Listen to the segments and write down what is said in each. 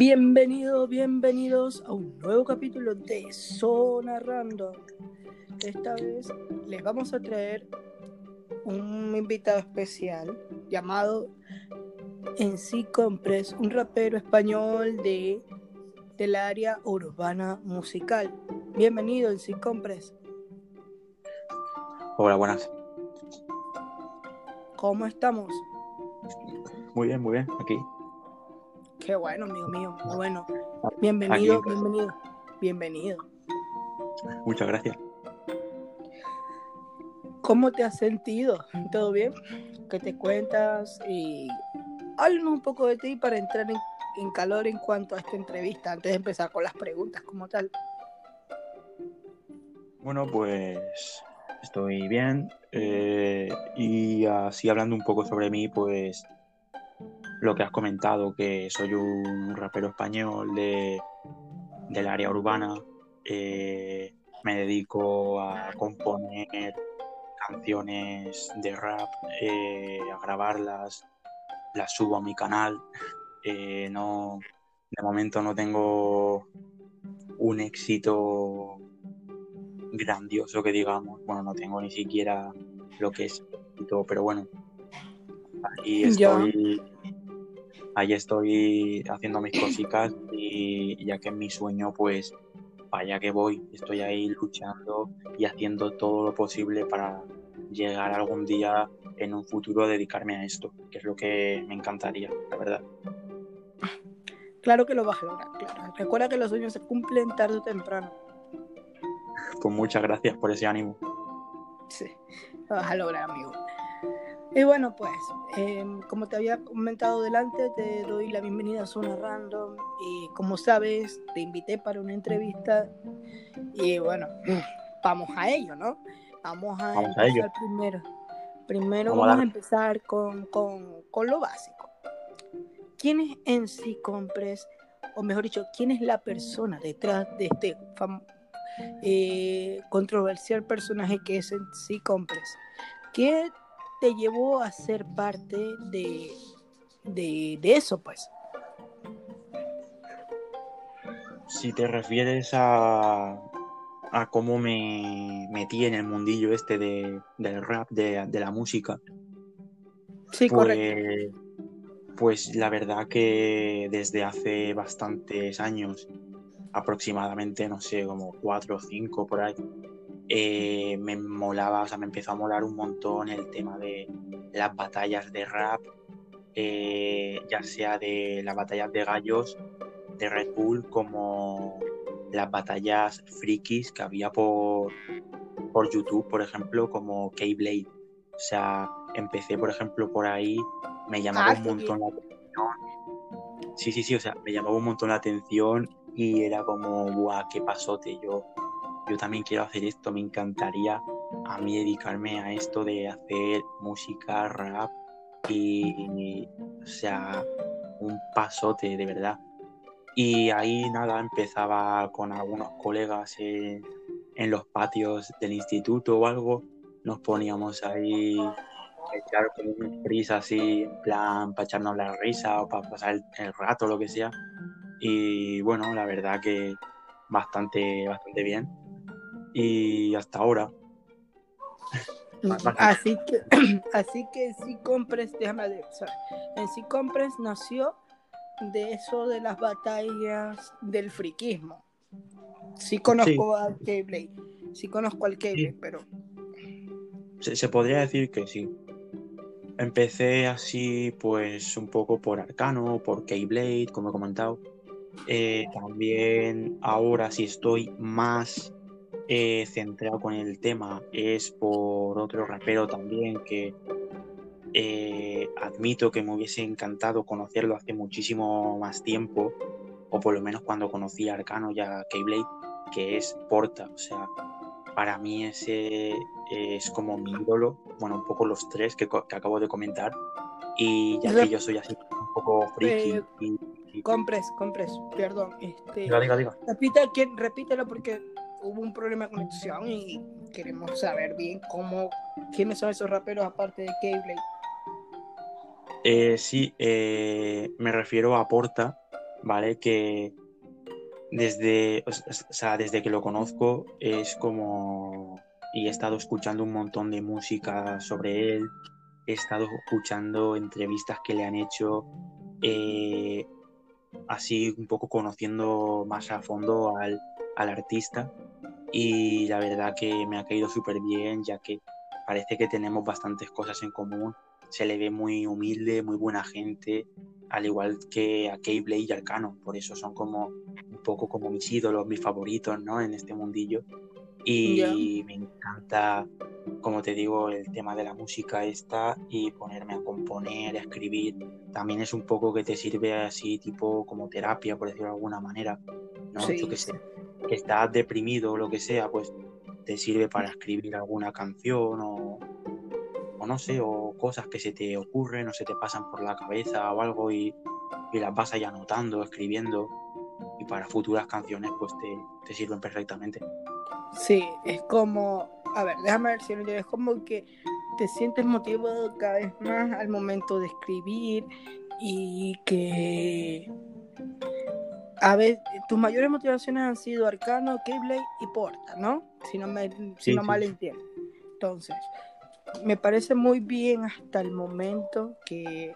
Bienvenidos, bienvenidos a un nuevo capítulo de Zona Random. Esta vez les vamos a traer un invitado especial llamado En sí Compres, un rapero español de, del área urbana musical. Bienvenido, En sí Compres. Hola, buenas. ¿Cómo estamos? Muy bien, muy bien, aquí. Qué bueno, amigo mío. Muy bueno. Bienvenido, Aquí. bienvenido, bienvenido. Muchas gracias. ¿Cómo te has sentido? ¿Todo bien? ¿Qué te cuentas? Y háblanos un poco de ti para entrar en, en calor en cuanto a esta entrevista, antes de empezar con las preguntas como tal. Bueno, pues estoy bien. eh, y así hablando un poco sobre mí, pues lo que has comentado, que soy un rapero español de, del área urbana. eh, me dedico a componer canciones de rap, eh, a grabarlas, las subo a mi canal. eh, no, de momento no tengo un éxito grandioso que digamos. Bueno, no tengo ni siquiera lo que es pero bueno, Ya. estoy, ahí estoy haciendo mis cositas y ya que es mi sueño, pues vaya que voy, estoy ahí luchando y haciendo todo lo posible para llegar algún día en un futuro a dedicarme a esto, que es lo que me encantaría, la verdad. Claro que lo vas a lograr, claro. Recuerda que los sueños se cumplen tarde o temprano. Pues muchas gracias por ese ánimo. Sí, lo vas a lograr, amigo. Y bueno, pues, eh, como te había comentado delante, te doy la bienvenida a Zona Random. Y como sabes, te invité para una entrevista. Y bueno, vamos a ello, ¿no? Vamos a Vamos a ello. empezar primero. Primero Vamos a vamos a darle. empezar con, con, con lo básico. ¿Quién es en sí Compres? O mejor dicho, ¿quién es la persona detrás de este eh, controversial personaje que es en sí Compres? ¿Qué te llevó a ser parte de, de, de eso, pues? Si te refieres a, a cómo me metí en el mundillo este de, del rap, de, de la música, Sí, correcto. pues, pues la verdad que desde hace bastantes años, aproximadamente, no sé, como cuatro o cinco por ahí, eh, me molaba, o sea, me empezó a molar un montón el tema de las batallas de rap, eh, ya sea de las batallas de gallos de Red Bull como las batallas frikis que había por, por YouTube, por ejemplo, como K-Blade. O sea, empecé, por ejemplo, por ahí, me llamaba Ah, un montón la atención. Sí, sí, sí, o sea, me llamaba un montón la atención y era como, guau, qué pasote, yo, yo también quiero hacer esto, me encantaría a mí dedicarme a esto de hacer música, rap y, o sea, un pasote, de verdad. Y ahí nada, empezaba con algunos colegas en, los patios del instituto o algo, nos poníamos ahí a echar como un risa así, en plan, para echarnos la risa o para pasar el, el rato, lo que sea. Y bueno, la verdad que bastante, bastante bien. Y hasta ahora, Así que, así que sí compres, déjame ver, en sí compres nació de eso de las batallas del friquismo. Sí conozco al Keyblade, sí conozco al Keyblade, Sí. pero se, se podría decir que sí. Empecé así, pues, un poco por Arcano, por Keyblade, como he comentado. Eh, también ahora sí estoy más eh, centrado con el tema, es por otro rapero también que eh, admito que me hubiese encantado conocerlo hace muchísimo más tiempo, o por lo menos cuando conocí a Arcano y a Keyblade, que es Porta. O sea, para mí ese es como mi ídolo, bueno, un poco los tres que, que acabo de comentar, y ya que yo soy así un poco friki, Eh, y, y- compres, compres, perdón, este, diga, diga, diga. repita, ¿quién- repítelo porque hubo un problema de conexión y queremos saber bien cómo, quiénes son esos raperos aparte de Keyblade. Eh, sí, eh, me refiero a Porta, ¿vale? Que desde, o sea, desde que lo conozco es como... Y he estado escuchando un montón de música sobre él, he estado escuchando entrevistas que le han hecho, eh, así un poco conociendo más a fondo al, al artista y la verdad que me ha caído súper bien ya que parece que tenemos bastantes cosas en común. Se le ve muy humilde, muy buena gente, al igual que a Keyblade y Arcano. Por eso son como un poco como mis ídolos, mis favoritos, ¿no? En este mundillo. Y me encanta, como te digo, el tema de la música esta y ponerme a componer, a escribir. También es un poco que te sirve así, tipo como terapia, por decirlo de alguna manera. ¿no? Yo que sé, que estás deprimido o lo que sea, pues te sirve para escribir alguna canción o, o no sé, o cosas que se te ocurren o se te pasan por la cabeza o algo y, y las vas ahí anotando, escribiendo y para futuras canciones pues te, te sirven perfectamente. Sí, es como, a ver, déjame ver si lo es como que te sientes motivado cada vez más al momento de escribir y que a ver, tus mayores motivaciones han sido Arcano, Keyblade y Porta, ¿no? Si no, me, si no mal entiendo. Entonces, me parece muy bien hasta el momento que,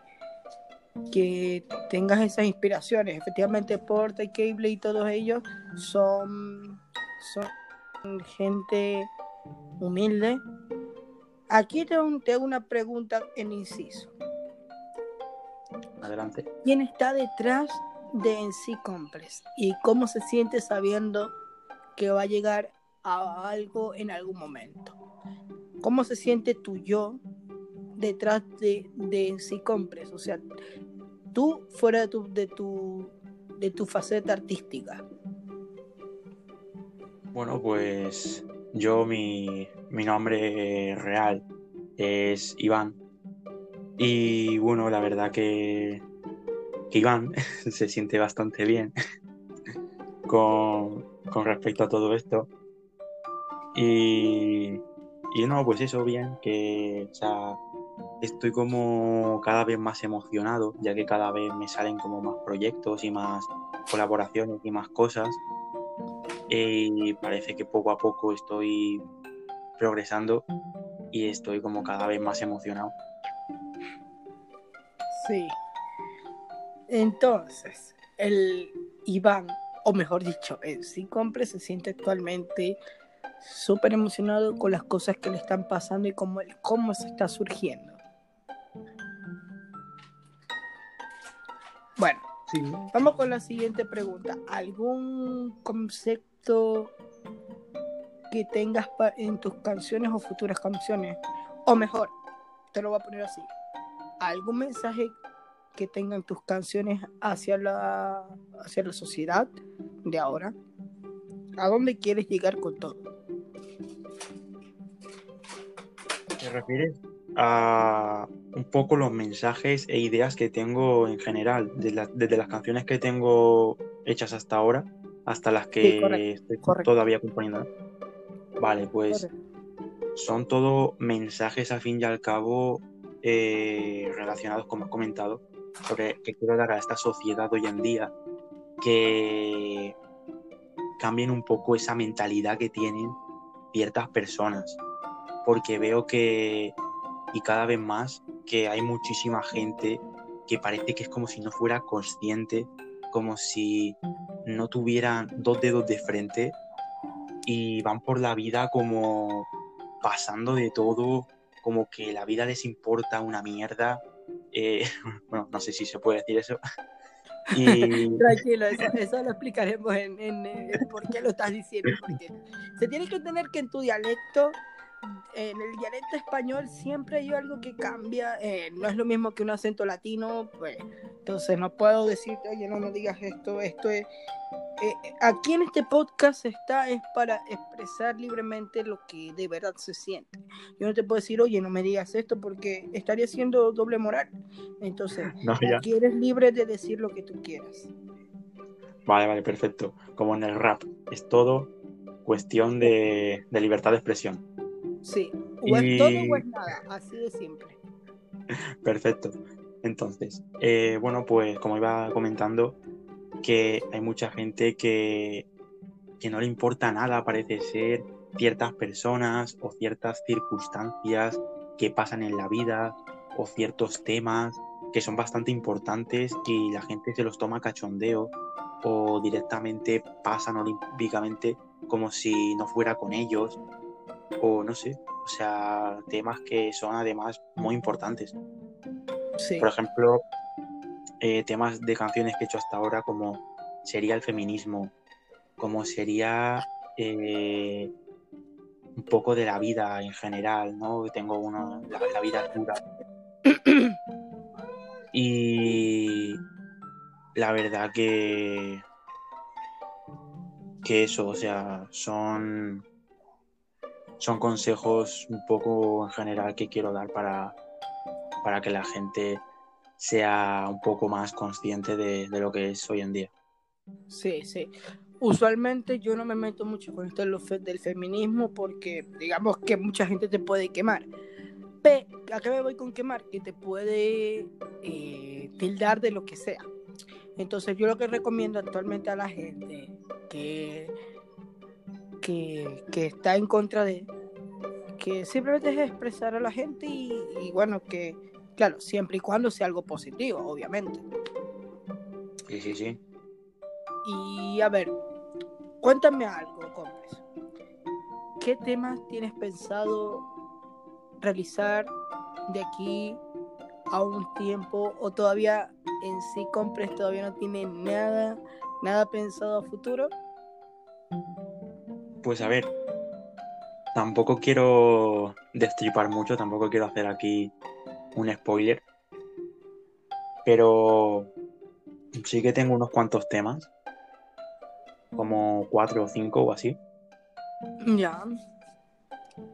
que tengas esas inspiraciones. Efectivamente, Porta y Keyblade y todos ellos son, son gente humilde. Aquí te hago una pregunta en inciso. Adelante. ¿Quién está detrás de en sí Complex? ¿Y cómo se siente sabiendo que va a llegar a algo en algún momento? ¿Cómo se siente tu yo detrás de, de en sí Complex? O sea, tú fuera de tu, de tu, de tu faceta artística. Bueno, pues yo, mi, nombre real es Iván. Y bueno, la verdad que, Iván se siente bastante bien con, respecto a todo esto. Y, no, pues eso, bien, que estoy como cada vez más emocionado, ya que cada vez me salen como más proyectos y más colaboraciones y más cosas y parece que poco a poco estoy progresando y estoy como cada vez más emocionado. Sí. Entonces, el Iván, o mejor dicho, el sí compre se siente actualmente súper emocionado con las cosas que le están pasando y cómo, cómo se está surgiendo. Bueno, vamos con la siguiente pregunta. ¿Algún concepto que tengas en tus canciones o futuras canciones. O mejor, te lo voy a poner así. ¿Algún mensaje que tengan tus canciones hacia la, hacia la sociedad de ahora? ¿A dónde quieres llegar con todo? ¿Te refieres a un poco los mensajes e ideas que tengo en general, desde las canciones que tengo hechas hasta ahora? hasta las que estoy todavía componiendo. Vale, pues son todo mensajes al fin y al cabo eh, relacionados, como he comentado, porque que quiero dar a esta sociedad hoy en día que cambien un poco esa mentalidad que tienen ciertas personas, porque veo que, y cada vez más, que hay muchísima gente que parece que es como si no fuera consciente como si no tuvieran dos dedos de frente y van por la vida como pasando de todo, como que la vida les importa una mierda. Eh, bueno, no sé si se puede decir eso. Tranquilo, eso, lo explicaremos en, en, por qué lo estás diciendo. Porque se tiene que entender que en tu dialecto en el dialecto español siempre hay algo que cambia, eh, no es lo mismo que un acento latino, pues entonces no puedo decirte, oye, no me digas esto, esto es... Eh, aquí en este podcast está es para expresar libremente lo que de verdad se siente. Yo no te puedo decir, oye, no me digas esto porque estaría siendo doble moral. Entonces, aquí eres libre de decir lo que tú quieras. Vale, vale, perfecto. Como en el rap, es todo cuestión de libertad de expresión. Sí, o es todo o es nada, así de simple. Perfecto. Entonces, eh, bueno, pues como iba comentando, que hay mucha gente que, que no le importa nada, parece ser, ciertas personas o ciertas circunstancias que pasan en la vida o ciertos temas que son bastante importantes y la gente se los toma cachondeo o directamente pasan olímpicamente como si no fuera con ellos o no sé, o sea, temas que son además muy importantes. Por ejemplo, eh, temas de canciones que he hecho hasta ahora como sería el feminismo, como sería eh, un poco de la vida en general, ¿no? Tengo uno, la, vida dura. y la verdad que que eso, o sea, son son consejos un poco en general que quiero dar para, para que la gente sea un poco más consciente de, lo que es hoy en día. Sí, sí usualmente yo no me meto mucho con esto del feminismo porque digamos que mucha gente te puede quemar. Pero, ¿a qué me voy con quemar? Que te puede eh, tildar de lo que sea. Entonces yo lo que recomiendo actualmente a la gente que, que, está en contra de que simplemente es expresar a la gente y bueno, que claro, siempre y cuando sea algo positivo, obviamente. Sí, sí, sí. Y a ver, cuéntame algo, Compres. ¿Qué temas tienes pensado realizar de aquí a un tiempo o todavía en sí Compres todavía no tiene nada, nada pensado a futuro? Pues a ver, tampoco quiero destripar mucho, tampoco quiero hacer aquí un spoiler, pero sí que tengo unos cuantos temas como cuatro o cinco o así. Ya.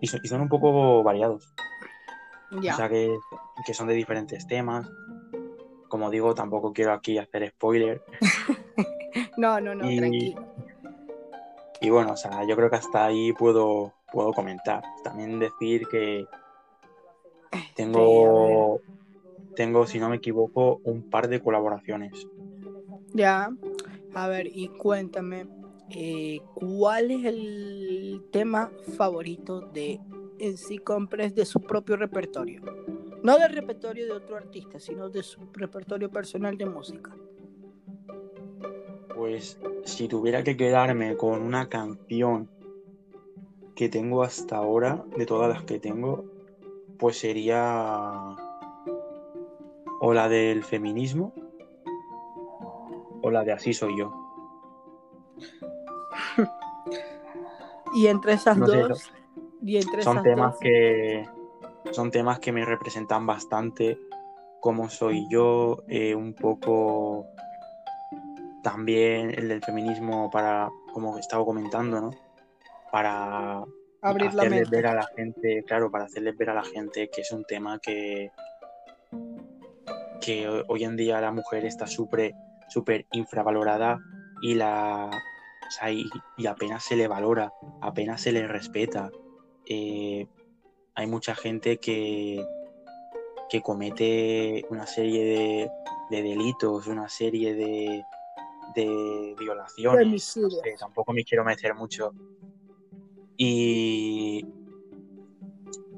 Y, son un poco variados. Ya. O sea que, son de diferentes temas. Como digo, tampoco quiero aquí hacer spoiler. no, no, no, tranquilo. Y bueno, o sea, yo creo que hasta ahí puedo, puedo comentar. También decir que tengo, tengo, si no me equivoco, un par de colaboraciones. Ya. A ver, y cuéntame, eh, ¿cuál es el tema favorito de En sí Compres de su propio repertorio? No del repertorio de otro artista, sino de su repertorio personal de música. Pues si tuviera que quedarme con una canción que tengo hasta ahora, de todas las que tengo, pues sería o la del feminismo o la de Así soy yo. y entre esas dos, y entre son temas que son temas que me representan bastante como soy yo, eh, un poco también el del feminismo para, como estaba comentando, ¿no? Para Abrir hacerles ver a la gente, claro, para hacerles ver a la gente que es un tema que, que hoy en día la mujer está súper súper infravalorada y la y, apenas se le valora, apenas se le respeta. Eh, hay mucha gente que, que comete una serie de, delitos, una serie de, de violaciones. tampoco me quiero meter mucho. Y,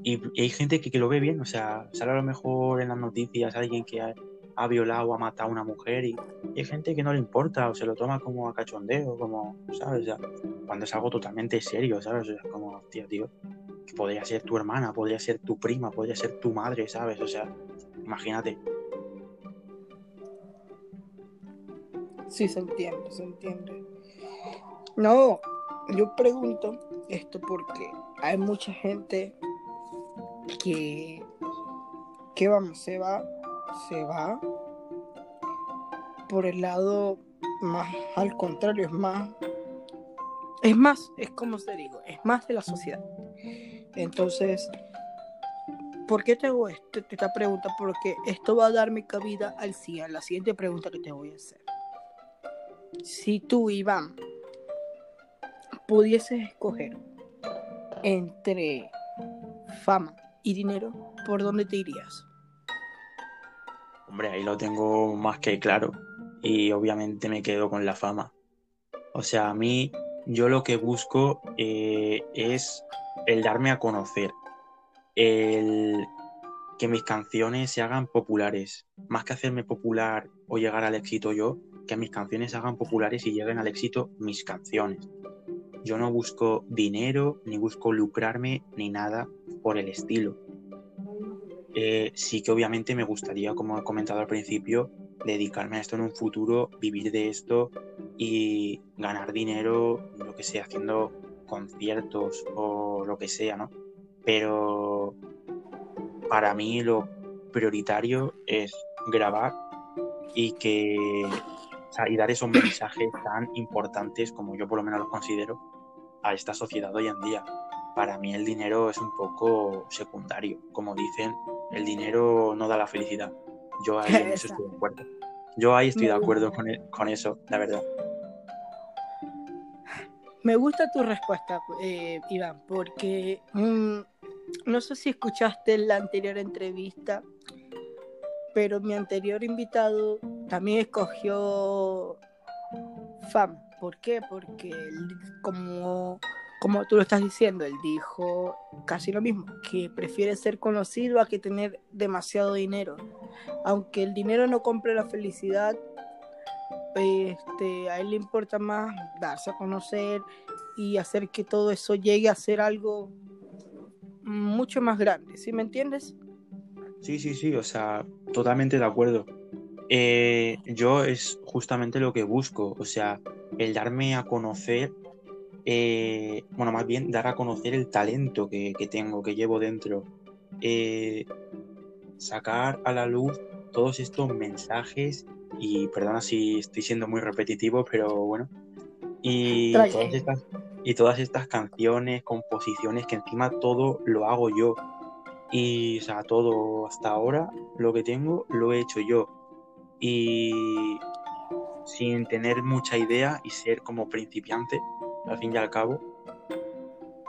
y, hay gente que, que, lo ve bien, o sea, sale a lo mejor en las noticias alguien que ha, violado o ha matado a una mujer y, hay gente que no le importa o se lo toma como a cachondeo, como, ¿sabes? cuando es algo totalmente serio, ¿sabes? O sea, como, tío, tío, podría ser tu hermana, podría ser tu prima, podría ser tu madre, ¿sabes? O sea, imagínate. Sí, se entiende, se entiende. No, yo pregunto esto porque hay mucha gente que, que vamos, se va se va por el lado más al contrario, es más, es más, es como te digo, es más de la sociedad. Entonces, ¿por qué te hago esta pregunta? Porque esto va a darme cabida al a la siguiente pregunta que te voy a hacer. Si tú, Iván, pudieses escoger entre fama y dinero, ¿por dónde te irías? Hombre, ahí lo tengo más que claro. y obviamente me quedo con la fama. O sea, a mí yo lo que busco eh, es el darme a conocer, el que mis canciones se hagan populares, más que hacerme popular o llegar al éxito yo, que mis canciones se hagan populares y lleguen al éxito mis canciones. Yo no busco dinero, ni busco lucrarme, ni nada por el estilo. Eh, sí que obviamente me gustaría, como he comentado al principio, dedicarme a esto en un futuro, vivir de esto y ganar dinero, lo que sea, haciendo conciertos o lo que sea, ¿no? Pero para mí lo prioritario es grabar y que y dar esos mensajes tan importantes como yo por lo menos los considero a esta sociedad hoy en día. Para mí el dinero es un poco secundario, como dicen, el dinero no da la felicidad. Yo ahí en eso estoy de acuerdo. Yo ahí estoy de acuerdo con, e, con eso, la verdad. Me gusta tu respuesta, eh, Iván, porque mm, no sé si escuchaste la anterior entrevista, pero mi anterior invitado también escogió FAM. ¿Por qué? Porque como, como tú lo estás diciendo, él dijo casi lo mismo, que prefiere ser conocido a que tener demasiado dinero. Aunque el dinero no compre la felicidad, este, a él le importa más darse a conocer y hacer que todo eso llegue a ser algo mucho más grande, ¿sí me entiendes? Sí, sí, sí, o sea, totalmente de acuerdo. Eh, yo es justamente lo que busco, o sea, el darme a conocer, eh, bueno, más bien dar a conocer el talento que, tengo, que llevo dentro, eh, sacar a la luz todos estos mensajes y perdona si estoy siendo muy repetitivo, pero bueno. Y todas, estas, y todas estas canciones, composiciones, que encima todo lo hago yo. Y, o sea, todo hasta ahora, lo que tengo, lo he hecho yo. Y sin tener mucha idea y ser como principiante, al fin y al cabo,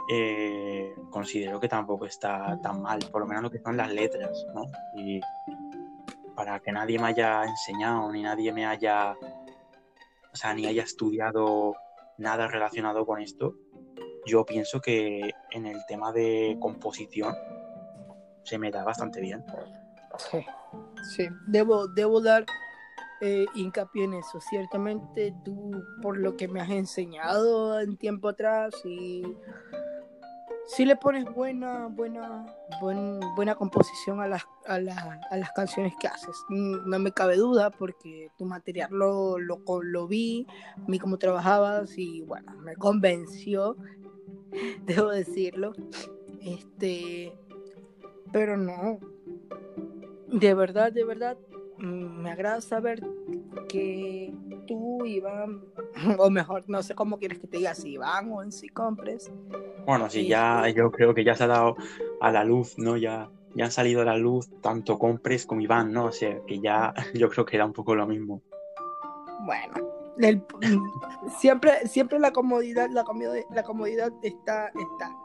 eh, considero que tampoco está tan mal, por lo menos lo que son las letras, ¿no? Y para que nadie me haya enseñado, ni nadie me haya, o sea, ni haya estudiado nada relacionado con esto, yo pienso que en el tema de composición se me da bastante bien. Sí, sí, debo, debo dar eh, hincapié en eso. Ciertamente tú, por lo que me has enseñado en tiempo atrás y si le pones buena, buena, buena composición a las, a, las canciones que haces. Mm, no me cabe duda porque tu material lo, lo, lo vi, vi cómo trabajabas y bueno, me convenció, debo decirlo. Este, pero no, de verdad, de verdad, me agrada saber que tú, Iván, o mejor, no sé cómo quieres que te diga, si Iván o en si compres. Bueno, sí, ya yo creo que ya se ha dado a la luz, ¿no? Ya, ya han salido a la luz tanto compres como Iván, ¿no? O sea, que ya yo creo que era un poco lo mismo. Bueno, siempre, siempre la comodidad, la comodidad, la comodidad está, está.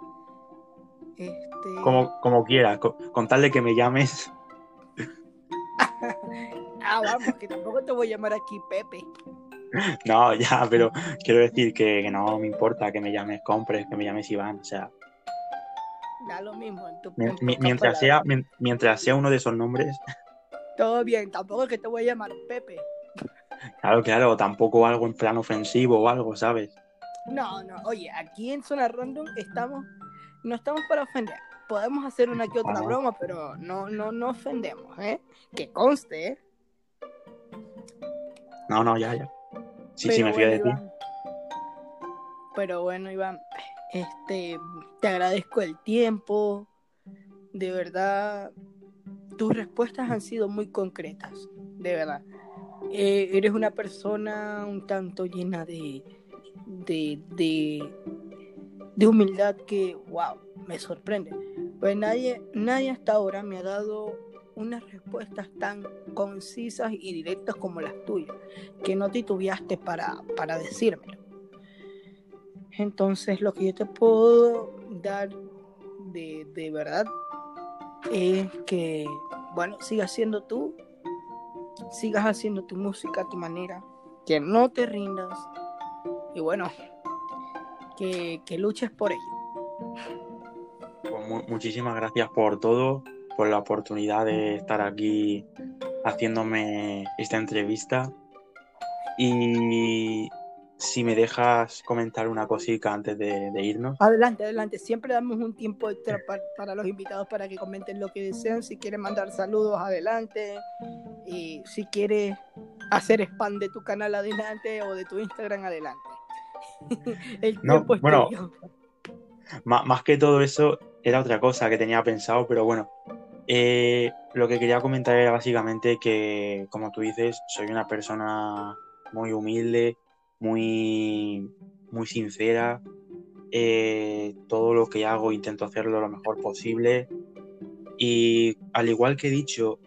Este... Como, como quieras, con, con tal de que me llames. Ah, vamos, que tampoco te voy a llamar aquí Pepe. No, ya, pero quiero decir que, no me importa que me llames Compres, que me llames Iván, o sea. Da lo mismo. mientras, sea, mientras sea uno de esos nombres. Todo bien, tampoco es que te voy a llamar Pepe. Claro, claro, tampoco algo en plan ofensivo o algo, ¿sabes? No, no, oye, aquí en Zona Random estamos, no estamos para ofender. Podemos hacer una que otra broma, pero no, no, no ofendemos, ¿eh? Que conste, ¿eh? No, no, ya, ya. Sí, sí, me fío de ti. Pero bueno, Iván, este, te agradezco el tiempo. De verdad, tus respuestas han sido muy concretas, de verdad. Eh, eres una persona un tanto llena de, de, de, de humildad que, wow, me sorprende. Pues nadie, nadie hasta ahora me ha dado unas respuestas tan concisas y directas como las tuyas, que no titubeaste para, para decírmelo. Entonces, lo que yo te puedo dar de, de verdad es que, bueno, sigas siendo tú, sigas haciendo tu música a tu manera, que no te rindas y bueno, que, que luches por ello. Pues muchísimas gracias por todo, por la oportunidad de estar aquí haciéndome esta entrevista. Y si me dejas comentar una cosita antes de, irnos. Adelante, adelante. Siempre damos un tiempo extra para, los invitados para que comenten lo que desean. Si quieren mandar saludos, adelante. Y si quieres hacer spam de tu canal, adelante. O de tu Instagram, adelante. El tiempo es bueno, más que todo eso, era otra cosa que tenía pensado, pero bueno. Eh, lo que quería comentar era básicamente que, como tú dices, soy una persona muy humilde, muy, muy sincera. Eh, todo lo que hago intento hacerlo lo mejor posible. Y al igual que he dicho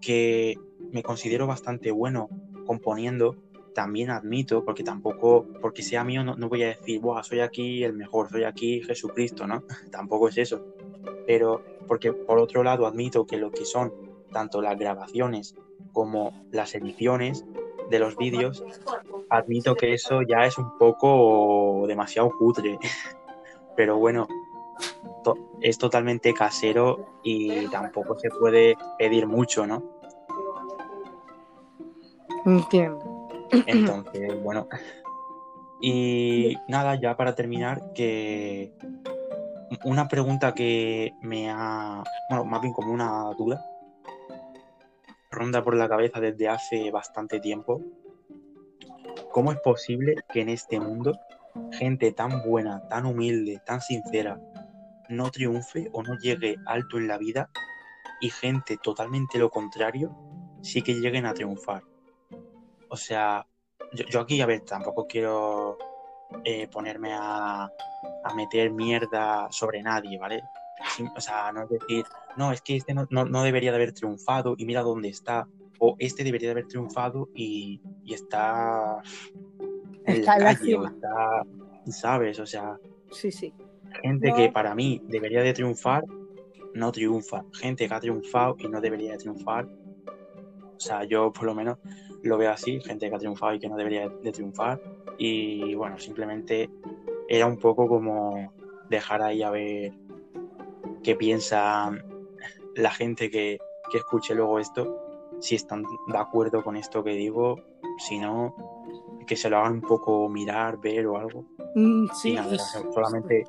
que me considero bastante bueno componiendo, también admito, porque tampoco, porque sea mío, no, voy a decir, Buah, soy aquí el mejor, soy aquí Jesucristo, ¿no? tampoco es eso. Pero porque por otro lado admito que lo que son tanto las grabaciones como las ediciones de los vídeos, admito que eso ya es un poco demasiado cutre. Pero bueno, es totalmente casero y tampoco se puede pedir mucho, ¿no? Entiendo. Entonces, bueno. Y nada, ya para terminar, que una pregunta que me ha, bueno, más bien como una duda, ronda por la cabeza desde hace bastante tiempo. ¿Cómo es posible que en este mundo gente tan buena, tan humilde, tan sincera, no triunfe o no llegue alto en la vida y gente totalmente lo contrario sí que lleguen a triunfar? O sea, yo, aquí, a ver, tampoco quiero eh, ponerme a, a meter mierda sobre nadie, ¿vale? o sea, no es decir, no, es que este no, debería de haber triunfado y mira dónde está, o este debería de haber triunfado y, está en la calle, o está, ¿sabes? O sea, sí, sí. gente que para mí debería de triunfar, no triunfa. Gente que ha triunfado y no debería de triunfar. O sea, yo por lo menos lo veo así, gente que ha triunfado y que no debería de triunfar. Y bueno, simplemente era un poco como dejar ahí a ver qué piensa la gente que, escuche luego esto, si están de acuerdo con esto que digo, si no, que se lo hagan un poco mirar, ver o algo. Mm, sí, solamente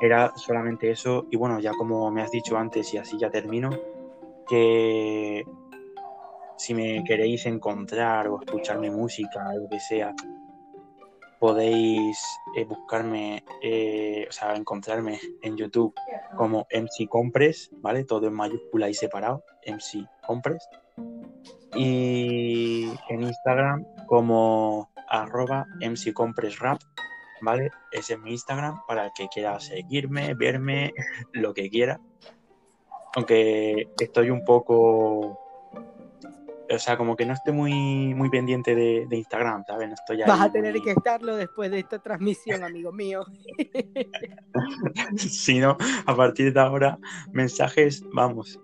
era solamente eso y bueno, ya como me has dicho antes y así ya termino, que si me queréis encontrar o escucharme música, lo que sea, podéis eh, buscarme, eh, o sea, encontrarme en YouTube como MC Compres, ¿vale? Todo en mayúscula y separado, MC Compres. Y en Instagram como arroba MC Compres Rap, ¿vale? Ese es mi Instagram para el que quiera seguirme, verme, lo que quiera. Aunque estoy un poco o sea, como que no estoy muy, muy pendiente de, Instagram, ¿sabes? No estoy Vas a tener que estarlo después de esta transmisión, amigo mío. si no, a partir de ahora, mensajes, vamos,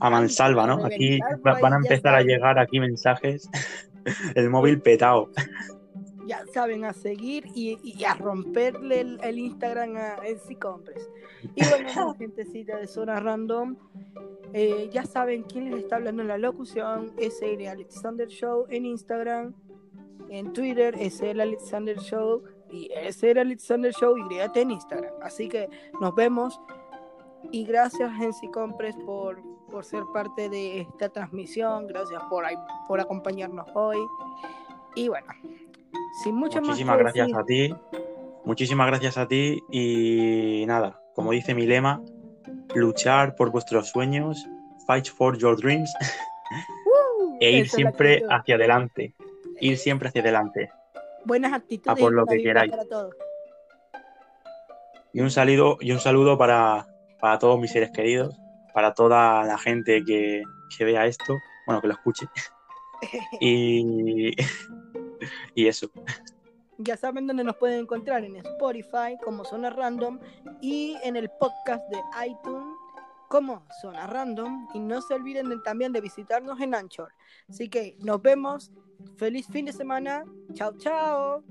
a mansalva, ¿no? Aquí van a empezar a llegar aquí mensajes, el móvil petado ya saben, a seguir y, a romperle el, Instagram a Elsie Compres. Y bueno, gentecita de Zona Random, eh, ya saben quién les está hablando en la locución, es el Alexander Show en Instagram, en Twitter es el Alexander Show y es el Alexander Show y en Instagram. Así que nos vemos y gracias Elsie Compres por, por ser parte de esta transmisión, gracias por, por acompañarnos hoy. Y bueno, Muchísimas gracias a ti. Muchísimas gracias a ti y nada, como dice mi lema, luchar por vuestros sueños, fight for your dreams uh, e ir siempre hacia adelante. Ir siempre hacia adelante. Buenas actitudes. A por lo que queráis. Y un saludo, y un saludo para, para todos mis seres queridos, para toda la gente que, que vea esto, bueno, que lo escuche. y y eso. Ya saben dónde nos pueden encontrar en Spotify como Zona Random y en el podcast de iTunes como Zona Random y no se olviden de- también de visitarnos en Anchor. Así que nos vemos. Feliz fin de semana. Chao, chao.